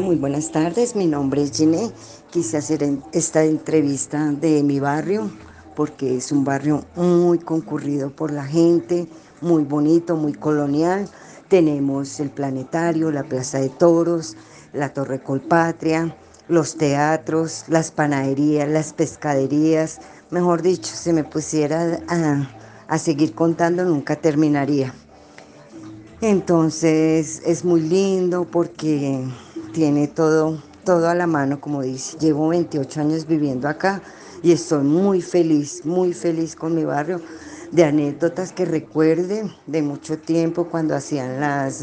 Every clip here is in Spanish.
Muy buenas tardes, mi nombre es Giné. Quise hacer esta entrevista de mi barrio porque es un barrio muy concurrido por la gente, muy bonito, muy colonial. Tenemos el planetario, la plaza de toros, la torre Colpatria, los teatros, las panaderías, las pescaderías. Mejor dicho, si me pusiera a, a seguir contando nunca terminaría. Entonces es muy lindo porque tiene todo, todo a la mano, como dice. Llevo 28 años viviendo acá y estoy muy feliz, muy feliz con mi barrio, de anécdotas que recuerde de mucho tiempo cuando hacían las,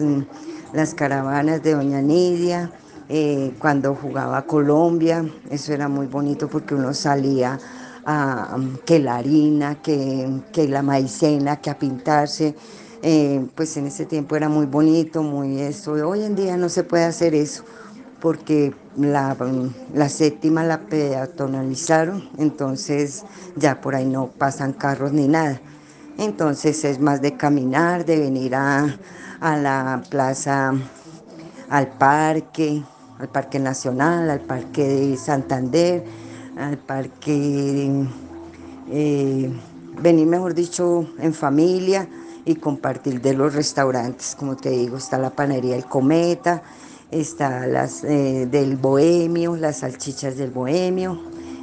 las caravanas de Doña Nidia, eh, cuando jugaba Colombia, eso era muy bonito porque uno salía a que la harina, que, que la maicena, que a pintarse. Eh, pues en ese tiempo era muy bonito, muy eso. Hoy en día no se puede hacer eso porque la, séptima la peatonalizaron, entonces ya por ahí no pasan carros ni nada. Entonces es más de caminar, de venir a, a la plaza, al parque, al Parque Nacional, al Parque de Santander, al Parque, eh, venir mejor dicho en familia y compartir de los restaurantes, como te digo, está la panadería El Cometa, está las eh, del bohemio, las salchichas del bohemio,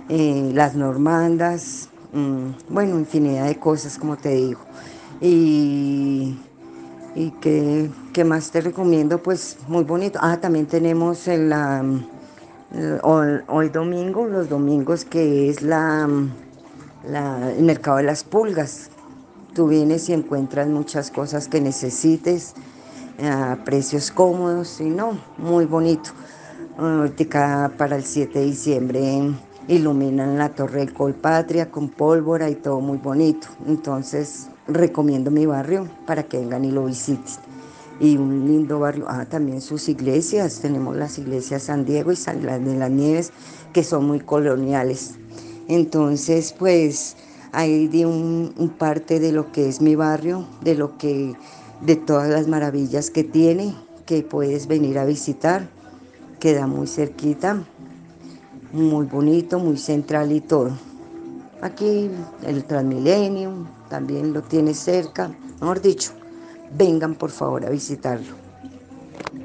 eh, las normandas, mmm, bueno, infinidad de cosas como te digo. Y, y que, más te recomiendo, pues muy bonito. Ah, también tenemos el, la, hoy, hoy, domingo, los domingos que es la, la, el mercado de las pulgas. Tú vienes y encuentras muchas cosas que necesites a precios cómodos y no, muy bonito. Ahorita para el 7 de diciembre iluminan la Torre del Colpatria con pólvora y todo muy bonito. Entonces recomiendo mi barrio para que vengan y lo visiten. Y un lindo barrio, ah, también sus iglesias, tenemos las iglesias San Diego y San de las Nieves que son muy coloniales. Entonces pues ahí di un, parte de lo que es mi barrio, de lo que de todas las maravillas que tiene, que puedes venir a visitar. Queda muy cerquita, muy bonito, muy central y todo. Aquí el Transmilenio también lo tiene cerca. Mejor dicho, vengan por favor a visitarlo.